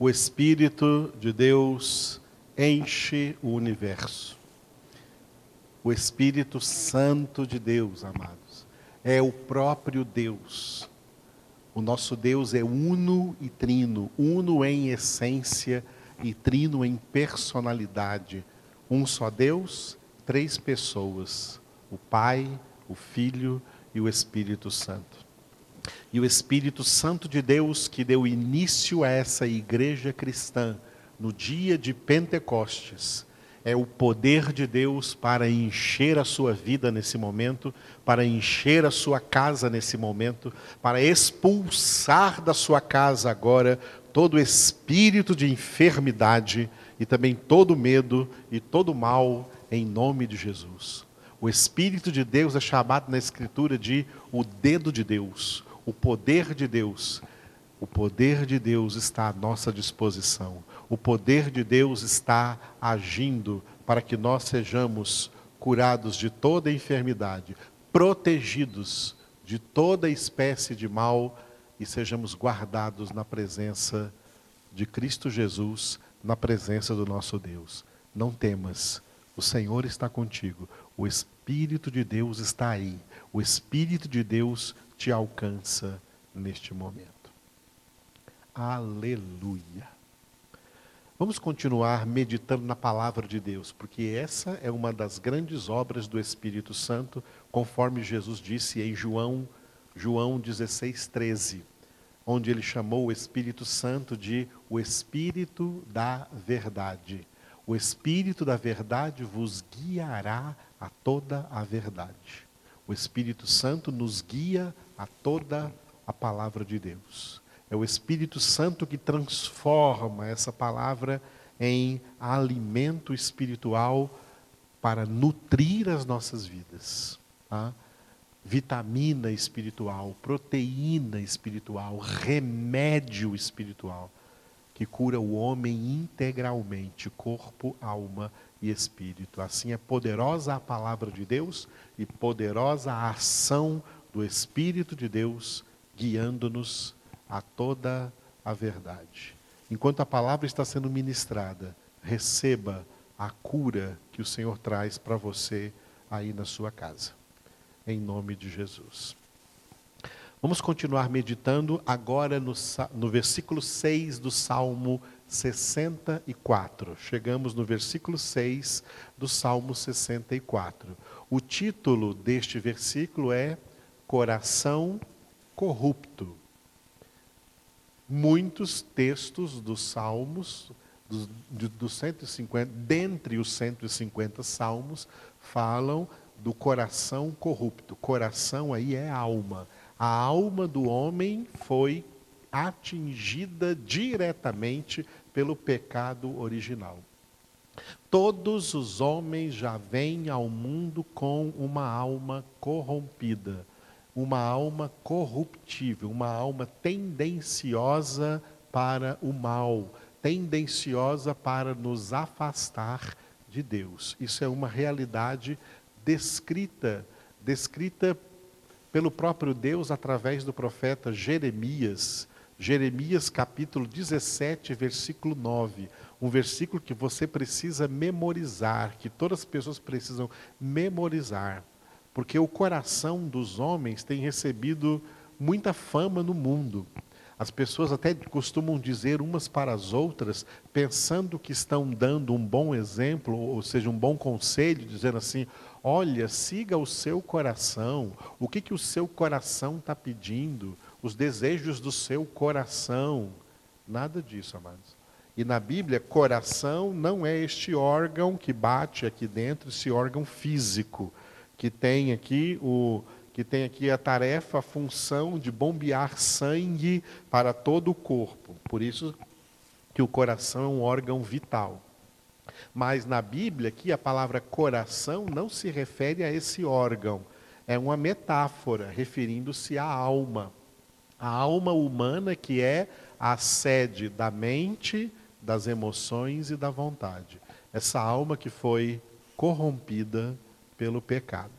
O Espírito de Deus enche o universo. O Espírito Santo de Deus, amados, é o próprio Deus. O nosso Deus é uno e trino, uno em essência e trino em personalidade. Um só Deus, três pessoas: o Pai, o Filho e o Espírito Santo. E o Espírito Santo de Deus que deu início a essa igreja cristã no dia de Pentecostes, é o poder de Deus para encher a sua vida nesse momento, para encher a sua casa nesse momento, para expulsar da sua casa agora todo espírito de enfermidade e também todo medo e todo mal em nome de Jesus. O Espírito de Deus é chamado na Escritura de o dedo de Deus, o poder de Deus. O poder de Deus está à nossa disposição. O poder de Deus está agindo para que nós sejamos curados de toda enfermidade, protegidos de toda espécie de mal e sejamos guardados na presença de Cristo Jesus, na presença do nosso Deus. Não temas, o Senhor está contigo, o Espírito de Deus está aí, o Espírito de Deus te alcança neste momento. Aleluia. Vamos continuar meditando na palavra de Deus, porque essa é uma das grandes obras do Espírito Santo, conforme Jesus disse em João, João 16, 13, onde ele chamou o Espírito Santo de o Espírito da Verdade. O Espírito da Verdade vos guiará a toda a verdade. O Espírito Santo nos guia a toda a palavra de Deus. É o Espírito Santo que transforma essa palavra em alimento espiritual para nutrir as nossas vidas. Tá? Vitamina espiritual, proteína espiritual, remédio espiritual, que cura o homem integralmente, corpo, alma e espírito. Assim é poderosa a palavra de Deus e poderosa a ação do Espírito de Deus guiando-nos a toda a verdade. Enquanto a palavra está sendo ministrada, receba a cura que o Senhor traz para você aí na sua casa. Em nome de Jesus. Vamos continuar meditando agora no, no versículo 6 do Salmo 64. Chegamos no versículo 6 do Salmo 64. O título deste versículo é Coração Corrupto muitos textos dos salmos, dos, do 150, dentre os 150 salmos, falam do coração corrupto. Coração aí é alma. A alma do homem foi atingida diretamente pelo pecado original. Todos os homens já vêm ao mundo com uma alma corrompida uma alma corruptível, uma alma tendenciosa para o mal, tendenciosa para nos afastar de Deus. Isso é uma realidade descrita, descrita pelo próprio Deus através do profeta Jeremias. Jeremias capítulo 17, versículo 9. Um versículo que você precisa memorizar, que todas as pessoas precisam memorizar porque o coração dos homens tem recebido muita fama no mundo. As pessoas até costumam dizer umas para as outras, pensando que estão dando um bom exemplo, ou seja, um bom conselho, dizendo assim: olha, siga o seu coração, o que, que o seu coração está pedindo, os desejos do seu coração. Nada disso, amados. E na Bíblia, coração não é este órgão que bate aqui dentro, esse órgão físico que tem aqui o que tem aqui a tarefa, a função de bombear sangue para todo o corpo. Por isso que o coração é um órgão vital. Mas na Bíblia aqui a palavra coração não se refere a esse órgão. É uma metáfora referindo-se à alma. A alma humana que é a sede da mente, das emoções e da vontade. Essa alma que foi corrompida pelo pecado.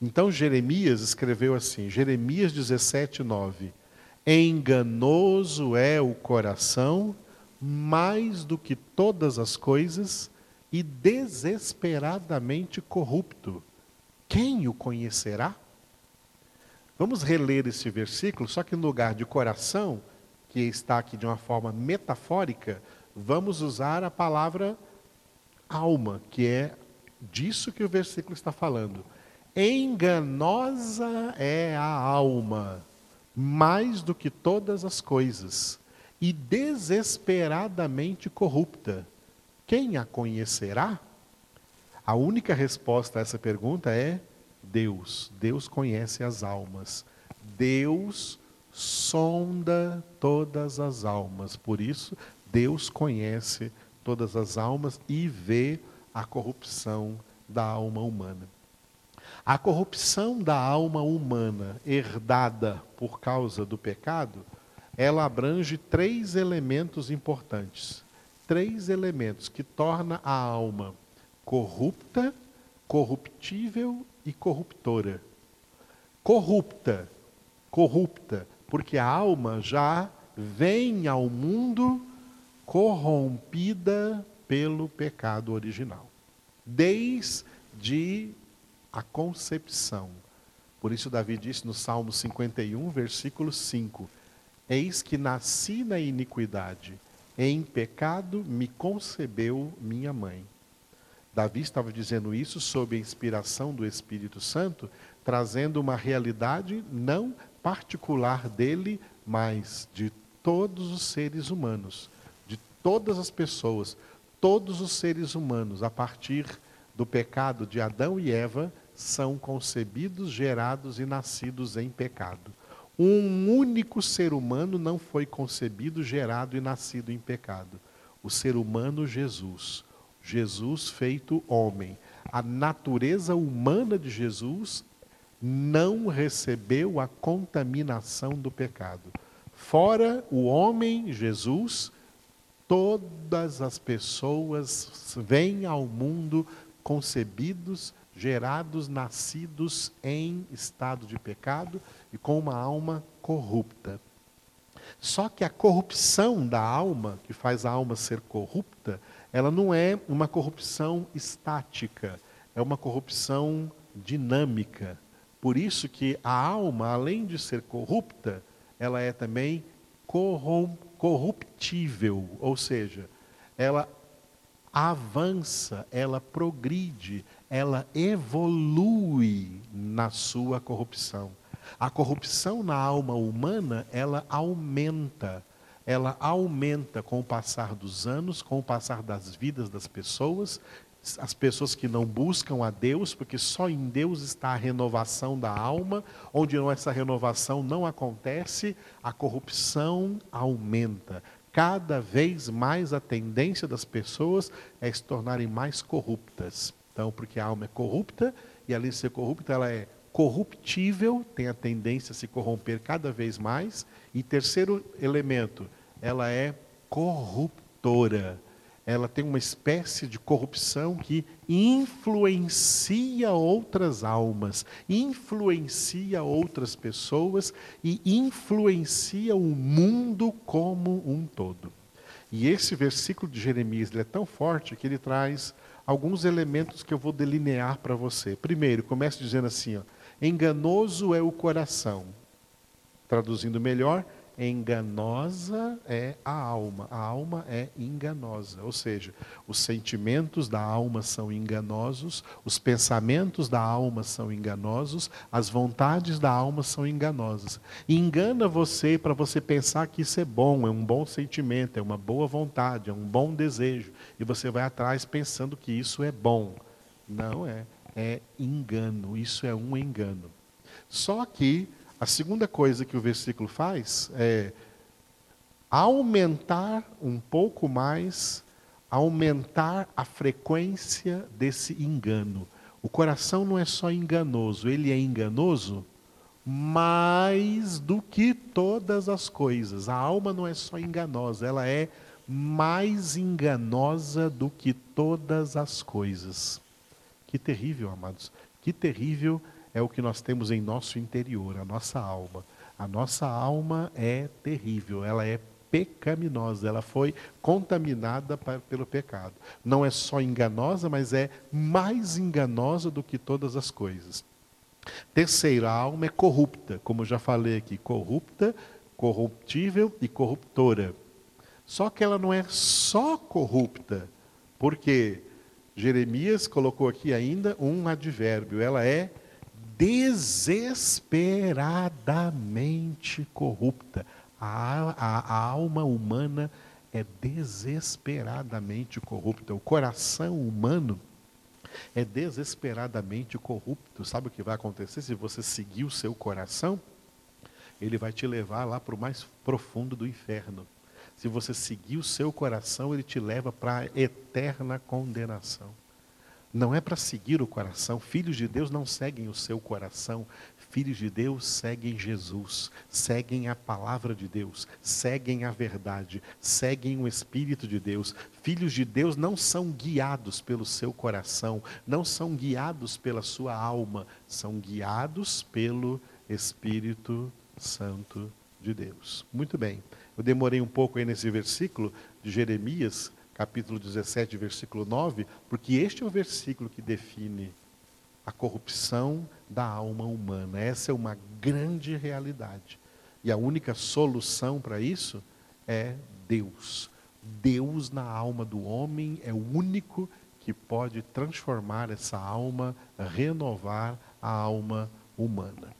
Então Jeremias escreveu assim, Jeremias 17, 9: Enganoso é o coração mais do que todas as coisas e desesperadamente corrupto. Quem o conhecerá? Vamos reler esse versículo, só que no lugar de coração, que está aqui de uma forma metafórica, vamos usar a palavra alma, que é disso que o versículo está falando. Enganosa é a alma, mais do que todas as coisas, e desesperadamente corrupta. Quem a conhecerá? A única resposta a essa pergunta é Deus. Deus conhece as almas. Deus sonda todas as almas. Por isso, Deus conhece todas as almas e vê a corrupção da alma humana. A corrupção da alma humana herdada por causa do pecado, ela abrange três elementos importantes três elementos que torna a alma corrupta, corruptível e corruptora. Corrupta, corrupta, porque a alma já vem ao mundo corrompida pelo pecado original. Desde a concepção. Por isso Davi disse no Salmo 51, versículo 5: Eis que nasci na iniquidade em pecado me concebeu minha mãe. Davi estava dizendo isso sob a inspiração do Espírito Santo, trazendo uma realidade não particular dele, mas de todos os seres humanos, de todas as pessoas, todos os seres humanos, a partir do pecado de Adão e Eva, são concebidos, gerados e nascidos em pecado. Um único ser humano não foi concebido, gerado e nascido em pecado. O ser humano Jesus. Jesus feito homem. A natureza humana de Jesus não recebeu a contaminação do pecado. Fora o homem Jesus, todas as pessoas vêm ao mundo concebidos, gerados, nascidos em estado de pecado e com uma alma corrupta. Só que a corrupção da alma, que faz a alma ser corrupta, ela não é uma corrupção estática, é uma corrupção dinâmica. Por isso que a alma, além de ser corrupta, ela é também corruptível, ou seja, ela avança, ela progride, ela evolui na sua corrupção. A corrupção na alma humana, ela aumenta. Ela aumenta com o passar dos anos, com o passar das vidas das pessoas, as pessoas que não buscam a Deus, porque só em Deus está a renovação da alma, onde essa renovação não acontece, a corrupção aumenta. Cada vez mais a tendência das pessoas é se tornarem mais corruptas. Então, porque a alma é corrupta, e além de ser corrupta, ela é corruptível, tem a tendência a se corromper cada vez mais. E terceiro elemento, ela é corruptora. Ela tem uma espécie de corrupção que influencia outras almas, influencia outras pessoas e influencia o mundo como um todo. E esse versículo de Jeremias é tão forte que ele traz alguns elementos que eu vou delinear para você. Primeiro, começa dizendo assim: ó, Enganoso é o coração. Traduzindo melhor, enganosa é a alma. A alma é enganosa, ou seja, os sentimentos da alma são enganosos, os pensamentos da alma são enganosos, as vontades da alma são enganosas. Engana você para você pensar que isso é bom, é um bom sentimento, é uma boa vontade, é um bom desejo, e você vai atrás pensando que isso é bom. Não é é engano, isso é um engano. Só que a segunda coisa que o versículo faz é aumentar um pouco mais, aumentar a frequência desse engano. O coração não é só enganoso, ele é enganoso mais do que todas as coisas. A alma não é só enganosa, ela é mais enganosa do que todas as coisas. Que terrível, amados. Que terrível é o que nós temos em nosso interior, a nossa alma. A nossa alma é terrível, ela é pecaminosa, ela foi contaminada pelo pecado. Não é só enganosa, mas é mais enganosa do que todas as coisas. Terceira, a alma é corrupta, como já falei aqui, corrupta, corruptível e corruptora. Só que ela não é só corrupta, porque Jeremias colocou aqui ainda um advérbio, ela é desesperadamente corrupta. A, a, a, alma humana é desesperadamente corrupta. O coração humano é desesperadamente corrupto. Sabe o que vai acontecer se você seguir o seu coração? Ele vai te levar lá para o mais profundo do inferno. Se você seguir o seu coração, ele te leva para a eterna condenação. Não é para seguir o coração. Filhos de Deus não seguem o seu coração. Filhos de Deus seguem Jesus, seguem a palavra de Deus, seguem a verdade, seguem o Espírito de Deus. Filhos de Deus não são guiados pelo seu coração, não são guiados pela sua alma, são guiados pelo Espírito Santo de Deus. Muito bem. Eu demorei um pouco aí nesse versículo de Jeremias, capítulo 17, versículo 9, porque este é o versículo que define a corrupção da alma humana. Essa é uma grande realidade. E a única solução para isso é Deus. Deus na alma do homem é o único que pode transformar essa alma, renovar a alma humana.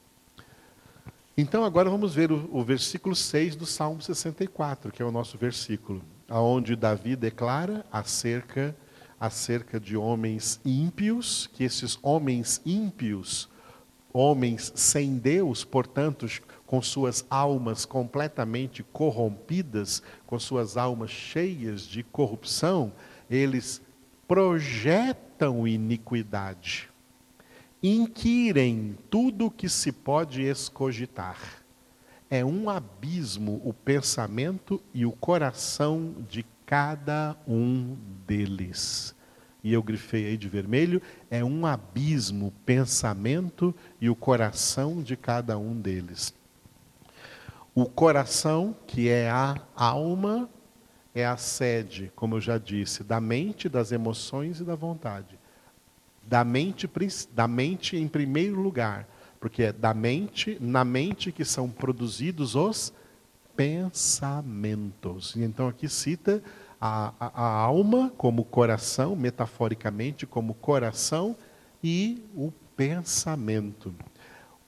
Então agora vamos ver o, o versículo 6 do Salmo 64, que é o nosso versículo aonde Davi declara acerca acerca de homens ímpios, que esses homens ímpios, homens sem Deus, portanto, com suas almas completamente corrompidas, com suas almas cheias de corrupção, eles projetam iniquidade, inquirem tudo o que se pode escogitar é um abismo o pensamento e o coração de cada um deles. E eu grifei aí de vermelho, é um abismo o pensamento e o coração de cada um deles. O coração, que é a alma, é a sede, como eu já disse, da mente, das emoções e da vontade. Da mente, da mente em primeiro lugar porque é da mente, na mente que são produzidos os pensamentos. E então aqui cita a, a, a alma como coração, metaforicamente como coração, e o pensamento.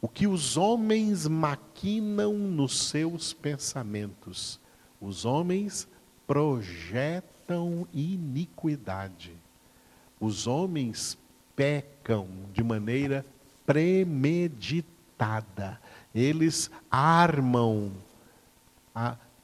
O que os homens maquinam nos seus pensamentos. Os homens projetam iniquidade. Os homens pecam de maneira premeditada. Eles armam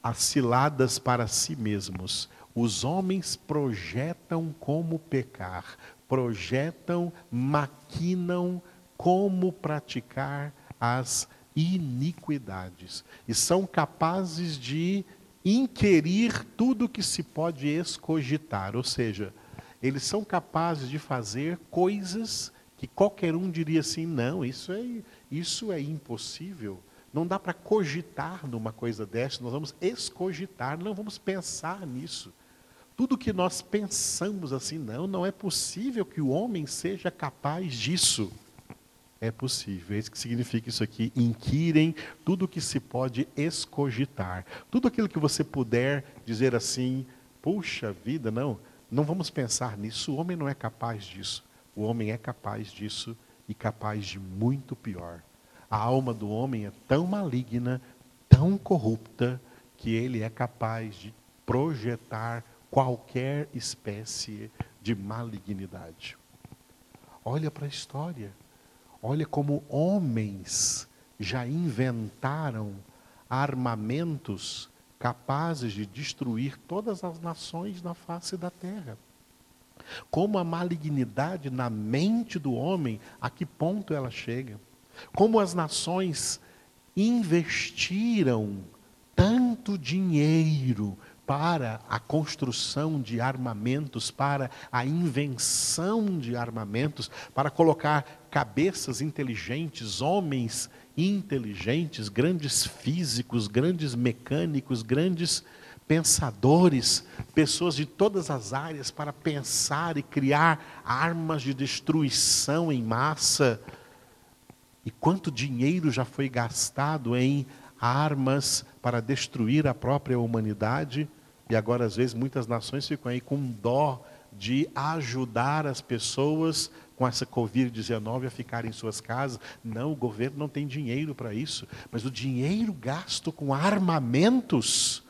as ciladas para si mesmos. Os homens projetam como pecar, projetam, maquinam como praticar as iniquidades. E são capazes de inquirir tudo que se pode escogitar, ou seja, eles são capazes de fazer coisas que qualquer um diria assim: não, isso é, isso é impossível. Não dá para cogitar numa coisa dessa, nós vamos escogitar, não vamos pensar nisso. Tudo que nós pensamos assim, não, não é possível que o homem seja capaz disso. É possível, é isso que significa isso aqui. Inquirem tudo que se pode escogitar. Tudo aquilo que você puder dizer assim, puxa vida, não, não vamos pensar nisso, o homem não é capaz disso. O homem é capaz disso e capaz de muito pior. A alma do homem é tão maligna, tão corrupta, que ele é capaz de projetar qualquer espécie de malignidade. Olha para a história. Olha como homens já inventaram armamentos capazes de destruir todas as nações na face da terra. Como a malignidade na mente do homem, a que ponto ela chega? Como as nações investiram tanto dinheiro para a construção de armamentos, para a invenção de armamentos, para colocar cabeças inteligentes, homens inteligentes, grandes físicos, grandes mecânicos, grandes pensadores, pessoas de todas as áreas para pensar e criar armas de destruição em massa. E quanto dinheiro já foi gastado em armas para destruir a própria humanidade? E agora, às vezes, muitas nações ficam aí com dó de ajudar as pessoas com essa Covid-19 a ficarem em suas casas. Não, o governo não tem dinheiro para isso. Mas o dinheiro gasto com armamentos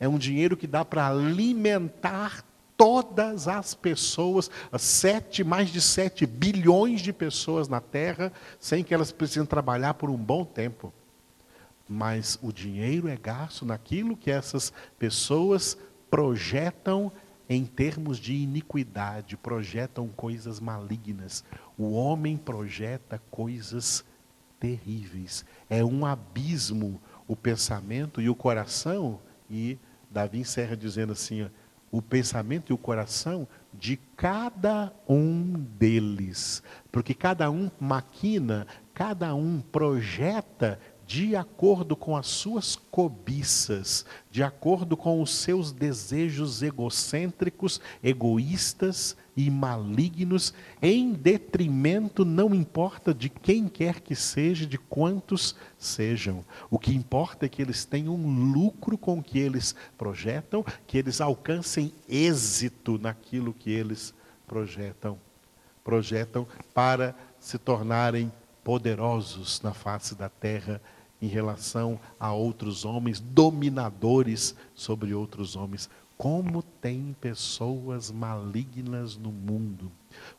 é um dinheiro que dá para alimentar todas as pessoas, as sete, mais de sete bilhões de pessoas na Terra, sem que elas precisem trabalhar por um bom tempo. Mas o dinheiro é gasto naquilo que essas pessoas projetam em termos de iniquidade, projetam coisas malignas. O homem projeta coisas terríveis. É um abismo o pensamento e o coração e Davi encerra dizendo assim: o pensamento e o coração de cada um deles. Porque cada um maquina, cada um projeta de acordo com as suas cobiças, de acordo com os seus desejos egocêntricos, egoístas e malignos, em detrimento, não importa de quem quer que seja, de quantos sejam. O que importa é que eles tenham lucro com o que eles projetam, que eles alcancem êxito naquilo que eles projetam. Projetam para se tornarem poderosos na face da terra em relação a outros homens, dominadores sobre outros homens. Como tem pessoas malignas no mundo.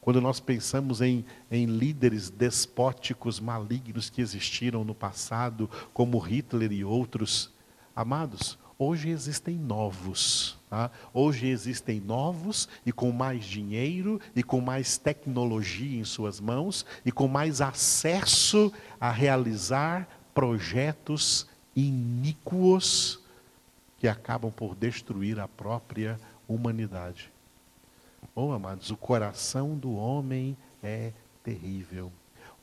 Quando nós pensamos em, em líderes despóticos malignos que existiram no passado, como Hitler e outros, amados, hoje existem novos. Tá? Hoje existem novos e com mais dinheiro e com mais tecnologia em suas mãos e com mais acesso a realizar projetos iníquos que acabam por destruir a própria humanidade. Oh, amados, o coração do homem é terrível.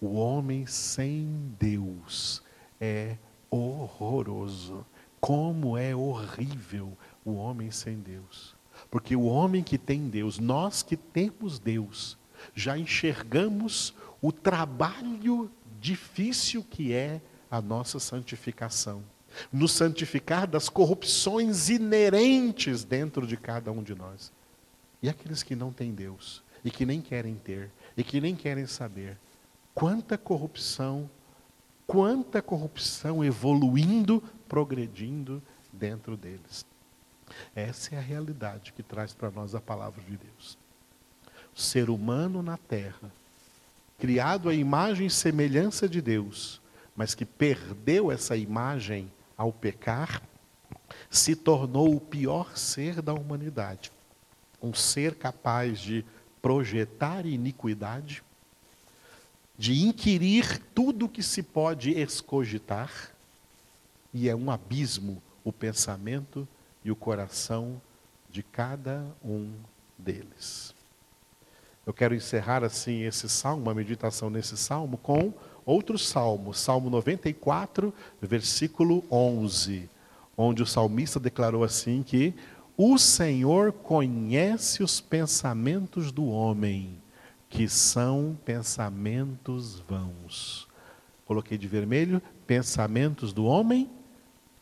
O homem sem Deus é horroroso. Como é horrível o homem sem Deus. Porque o homem que tem Deus, nós que temos Deus, já enxergamos o trabalho difícil que é a nossa santificação. Nos santificar das corrupções inerentes dentro de cada um de nós. E aqueles que não têm Deus, e que nem querem ter, e que nem querem saber, quanta corrupção, quanta corrupção evoluindo, progredindo dentro deles. Essa é a realidade que traz para nós a palavra de Deus. O ser humano na terra, criado à imagem e semelhança de Deus, mas que perdeu essa imagem ao pecar, se tornou o pior ser da humanidade. Um ser capaz de projetar iniquidade, de inquirir tudo que se pode escogitar, e é um abismo o pensamento e o coração de cada um deles. Eu quero encerrar assim esse salmo, a meditação nesse salmo, com outro salmo, Salmo 94, versículo 11, onde o salmista declarou assim que o Senhor conhece os pensamentos do homem, que são pensamentos vãos. Coloquei de vermelho, pensamentos do homem,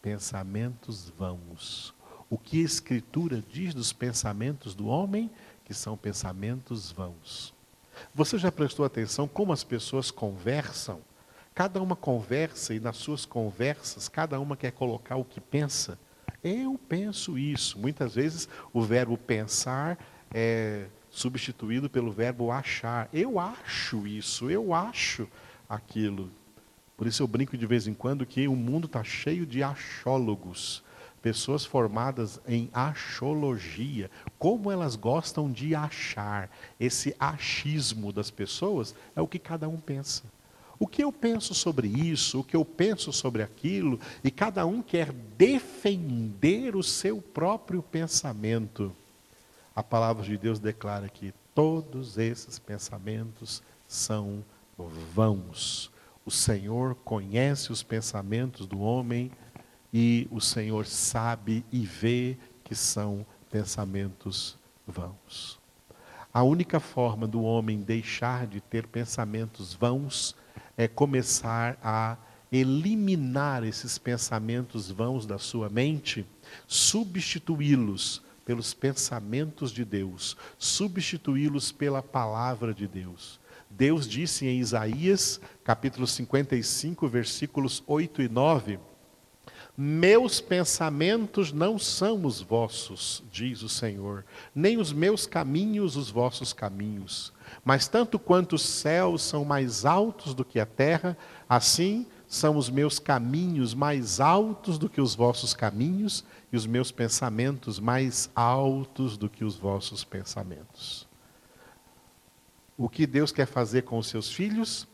pensamentos vãos. O que a Escritura diz dos pensamentos do homem? Que são pensamentos vãos. Você já prestou atenção como as pessoas conversam? Cada uma conversa e nas suas conversas, cada uma quer colocar o que pensa. Eu penso isso. Muitas vezes o verbo pensar é substituído pelo verbo achar. Eu acho isso, eu acho aquilo. Por isso eu brinco de vez em quando que o mundo está cheio de achólogos pessoas formadas em achologia, como elas gostam de achar. Esse achismo das pessoas é o que cada um pensa. O que eu penso sobre isso, o que eu penso sobre aquilo, e cada um quer defender o seu próprio pensamento. A palavra de Deus declara que todos esses pensamentos são vãos. O Senhor conhece os pensamentos do homem e o Senhor sabe e vê que são pensamentos vãos. A única forma do homem deixar de ter pensamentos vãos é começar a eliminar esses pensamentos vãos da sua mente, substituí-los pelos pensamentos de Deus, substituí-los pela palavra de Deus. Deus disse em Isaías, capítulo 55, versículos 8 e 9: Meus pensamentos não são os vossos, diz o Senhor, nem os meus caminhos os vossos caminhos. Mas tanto quanto os céus são mais altos do que a terra, assim são os meus caminhos mais altos do que os vossos caminhos, e os meus pensamentos mais altos do que os vossos pensamentos. O que Deus quer fazer com os seus filhos?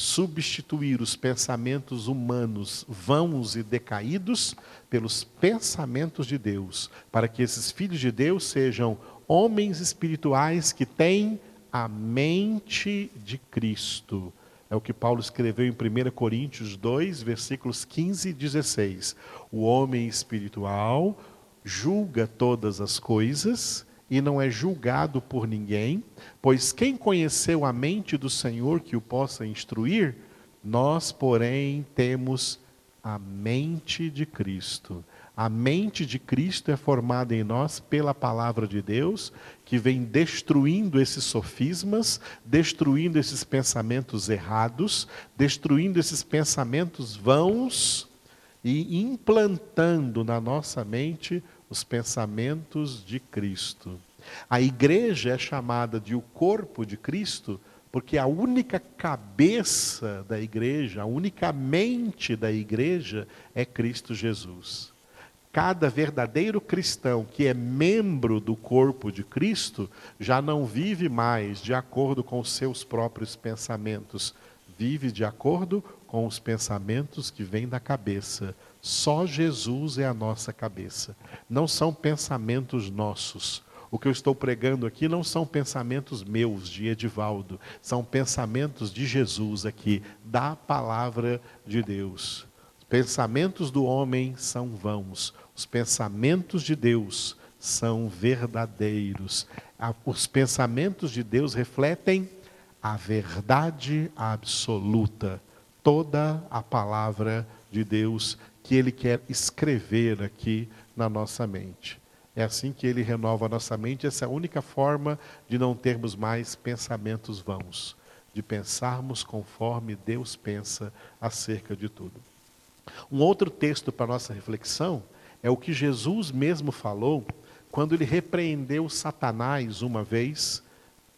Substituir os pensamentos humanos vãos e decaídos pelos pensamentos de Deus, para que esses filhos de Deus sejam homens espirituais que têm a mente de Cristo. É o que Paulo escreveu em 1 Coríntios 2, versículos 15 e 16. O homem espiritual julga todas as coisas e não é julgado por ninguém, pois quem conheceu a mente do Senhor que o possa instruir? Nós, porém, temos a mente de Cristo. A mente de Cristo é formada em nós pela palavra de Deus, que vem destruindo esses sofismas, destruindo esses pensamentos errados, destruindo esses pensamentos vãos e implantando na nossa mente os pensamentos de Cristo. A igreja é chamada de o corpo de Cristo porque a única cabeça da igreja, a única mente da igreja é Cristo Jesus. Cada verdadeiro cristão que é membro do corpo de Cristo já não vive mais de acordo com os seus próprios pensamentos, vive de acordo com os pensamentos que vêm da cabeça só Jesus é a nossa cabeça. Não são pensamentos nossos. O que eu estou pregando aqui não são pensamentos meus, de Edivaldo, são pensamentos de Jesus aqui, da palavra de Deus. Os pensamentos do homem são vãos, os pensamentos de Deus são verdadeiros. Os pensamentos de Deus refletem a verdade absoluta, toda a palavra de Deus que Ele quer escrever aqui na nossa mente. É assim que Ele renova a nossa mente. Essa é a única forma de não termos mais pensamentos vãos, de pensarmos conforme Deus pensa acerca de tudo. Um outro texto para nossa reflexão é o que Jesus mesmo falou quando ele repreendeu Satanás uma vez,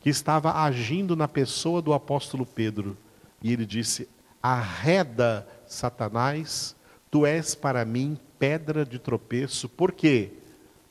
que estava agindo na pessoa do apóstolo Pedro. E ele disse: Arreda, Satanás, Tu és para mim pedra de tropeço, por quê?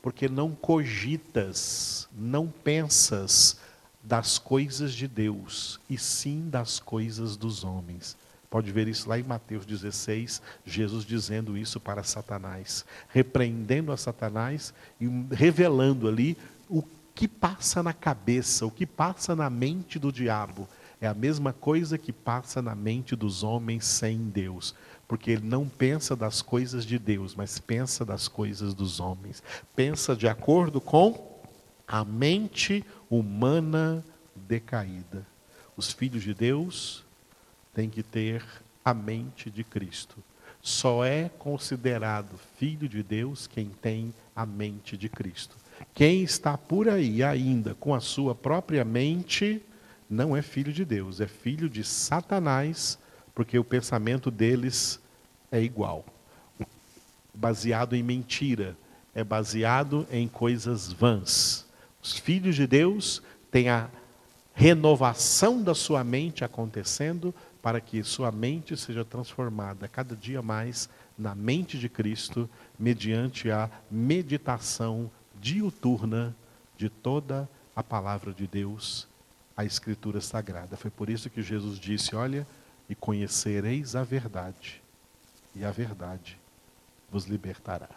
Porque não cogitas, não pensas das coisas de Deus, e sim das coisas dos homens. Pode ver isso lá em Mateus 16, Jesus dizendo isso para Satanás, repreendendo a Satanás e revelando ali o que passa na cabeça, o que passa na mente do diabo. É a mesma coisa que passa na mente dos homens sem Deus porque ele não pensa das coisas de Deus, mas pensa das coisas dos homens. Pensa de acordo com a mente humana decaída. Os filhos de Deus têm que ter a mente de Cristo. Só é considerado filho de Deus quem tem a mente de Cristo. Quem está por aí ainda com a sua própria mente não é filho de Deus, é filho de Satanás, porque o pensamento deles é igual. Baseado em mentira, é baseado em coisas vãs. Os filhos de Deus têm a renovação da sua mente acontecendo para que sua mente seja transformada cada dia mais na mente de Cristo, mediante a meditação diuturna de toda a palavra de Deus, a Escritura Sagrada. Foi por isso que Jesus disse: Olha, e conhecereis a verdade, e a verdade vos libertará.